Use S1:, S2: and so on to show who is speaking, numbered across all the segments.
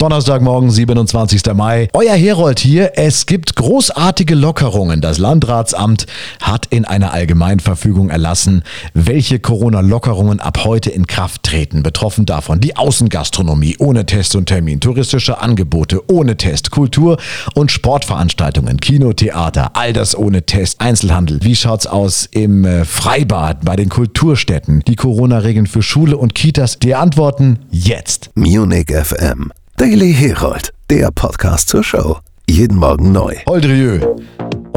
S1: Donnerstagmorgen, 27. Mai. Euer Herold hier. Es gibt großartige Lockerungen. Das Landratsamt hat in einer Allgemeinverfügung erlassen, welche Corona-Lockerungen ab heute in Kraft treten. Betroffen davon die Außengastronomie ohne Test und Termin, touristische Angebote ohne Test, Kultur- und Sportveranstaltungen, Kino, Theater, all das ohne Test, Einzelhandel. Wie schaut's aus im äh, Freibad, bei den Kulturstätten, die Corona-Regeln für Schule und Kitas? Die Antworten jetzt.
S2: Munich FM. Daily Herold, der Podcast zur Show. Jeden Morgen neu.
S1: Oldrieux.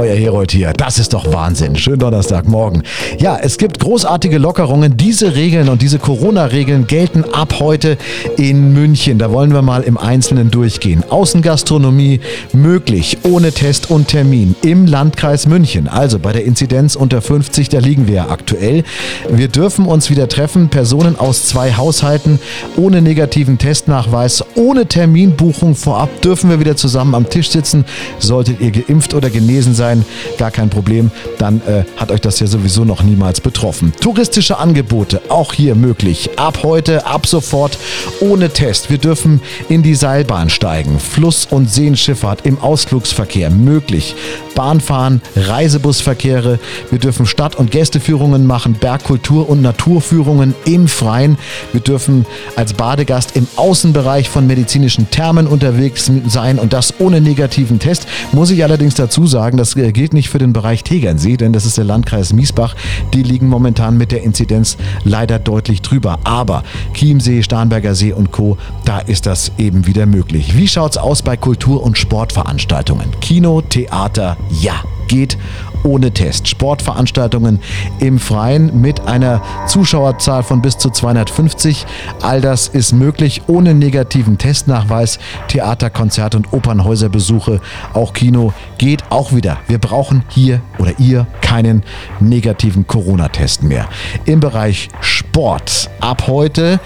S1: Euer Herold hier. Das ist doch Wahnsinn. Schönen Donnerstagmorgen. Ja, es gibt großartige Lockerungen. Diese Regeln und diese Corona-Regeln gelten ab heute in München. Da wollen wir mal im Einzelnen durchgehen. Außengastronomie möglich, ohne Test und Termin im Landkreis München. Also bei der Inzidenz unter 50, da liegen wir ja aktuell. Wir dürfen uns wieder treffen. Personen aus zwei Haushalten ohne negativen Testnachweis, ohne Terminbuchung vorab dürfen wir wieder zusammen am Tisch sitzen. Solltet ihr geimpft oder genesen sein, sein, gar kein Problem. Dann äh, hat euch das ja sowieso noch niemals betroffen. Touristische Angebote, auch hier möglich. Ab heute, ab sofort, ohne Test. Wir dürfen in die Seilbahn steigen. Fluss- und Seenschifffahrt im Ausflugsverkehr möglich. Bahnfahren, Reisebusverkehre. Wir dürfen Stadt- und Gästeführungen machen, Bergkultur- und Naturführungen im Freien. Wir dürfen als Badegast im Außenbereich von medizinischen Thermen unterwegs sein und das ohne negativen Test. Muss ich allerdings dazu sagen, das äh, gilt nicht für den Bereich Tegernsee, denn das ist der Landkreis Miesbach. Die liegen momentan mit der Inzidenz leider deutlich drüber. Aber Chiemsee, Starnberger See und Co., da ist das eben wieder möglich. Wie schaut es aus bei Kultur- und Sportveranstaltungen? Kino, Theater, ja, geht ohne Test. Sportveranstaltungen im Freien mit einer Zuschauerzahl von bis zu 250. All das ist möglich ohne negativen Testnachweis. Theater, Konzert und Opernhäuserbesuche, auch Kino geht auch wieder. Wir brauchen hier oder ihr keinen negativen Corona-Test mehr. Im Bereich Sport ab heute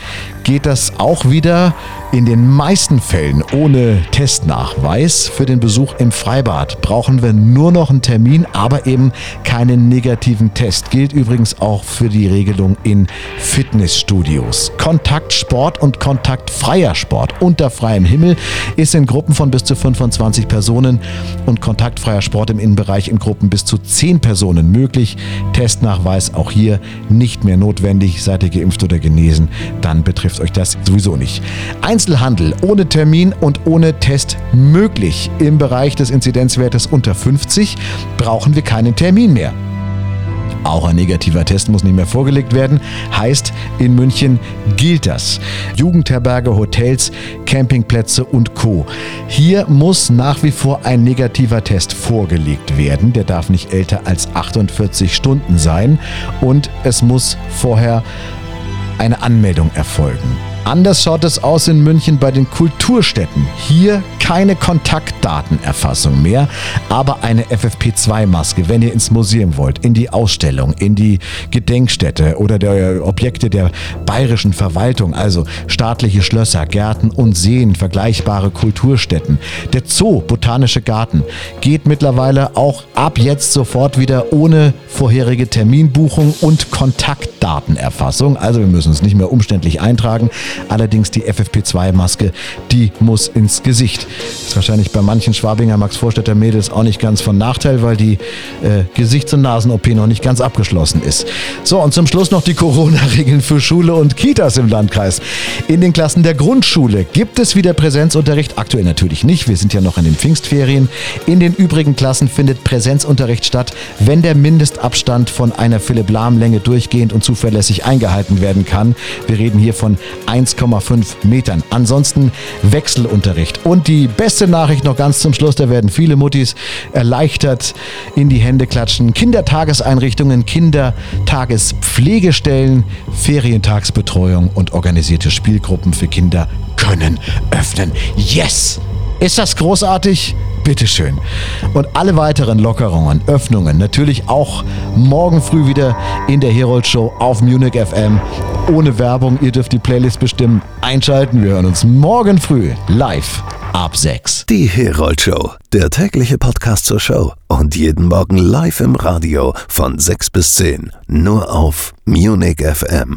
S1: geht das auch wieder in den meisten Fällen ohne Testnachweis. Für den Besuch im Freibad brauchen wir nur noch einen Termin, aber eben keinen negativen Test. Gilt übrigens auch für die Regelung in Fitnessstudios. Kontaktsport und kontaktfreier Sport unter freiem Himmel ist in Gruppen von bis zu 25 Personen und kontaktfreier Sport im Innenbereich in Gruppen bis zu 10 Personen möglich. Testnachweis auch hier nicht mehr notwendig. Seid ihr geimpft oder genesen, dann betrifft euch das sowieso nicht. Einzelhandel ohne Termin und ohne Test möglich. Im Bereich des Inzidenzwertes unter 50 brauchen wir keinen Termin mehr. Auch ein negativer Test muss nicht mehr vorgelegt werden. Heißt, in München gilt das. Jugendherberge, Hotels, Campingplätze und Co. Hier muss nach wie vor ein negativer Test vorgelegt werden. Der darf nicht älter als 48 Stunden sein und es muss vorher eine Anmeldung erfolgen. Anders schaut es aus in München bei den Kulturstätten. Hier keine Kontaktdatenerfassung mehr, aber eine FFP2-Maske, wenn ihr ins Museum wollt, in die Ausstellung, in die Gedenkstätte oder der Objekte der bayerischen Verwaltung, also staatliche Schlösser, Gärten und Seen, vergleichbare Kulturstätten. Der Zoo, Botanische Garten, geht mittlerweile auch ab jetzt sofort wieder ohne vorherige Terminbuchung und Kontaktdatenerfassung. Also wir müssen es nicht mehr umständlich eintragen. Allerdings die FFP2-Maske, die muss ins Gesicht. Ist wahrscheinlich bei manchen Schwabinger Max-Vorstädter Mädels auch nicht ganz von Nachteil, weil die äh, Gesichts- und Nasen-OP noch nicht ganz abgeschlossen ist. So, und zum Schluss noch die Corona-Regeln für Schule und Kitas im Landkreis. In den Klassen der Grundschule gibt es wieder Präsenzunterricht. Aktuell natürlich nicht. Wir sind ja noch in den Pfingstferien. In den übrigen Klassen findet Präsenzunterricht statt, wenn der Mindestabstand von einer Philipp-Lahm-Länge durchgehend und zuverlässig eingehalten werden kann. Wir reden hier von 1,5 Metern. Ansonsten Wechselunterricht. Und die beste Nachricht noch ganz zum Schluss, da werden viele Muttis erleichtert in die Hände klatschen. Kindertageseinrichtungen, Kindertagespflegestellen, Ferientagsbetreuung und organisierte Spielgruppen für Kinder können öffnen. Yes! Ist das großartig? Bitteschön. Und alle weiteren Lockerungen, Öffnungen natürlich auch morgen früh wieder in der Herold Show auf Munich FM. Ohne Werbung, ihr dürft die Playlist bestimmen. Einschalten, wir hören uns morgen früh live ab 6.
S2: Die Herold Show, der tägliche Podcast zur Show. Und jeden Morgen live im Radio von 6 bis 10. Nur auf Munich FM.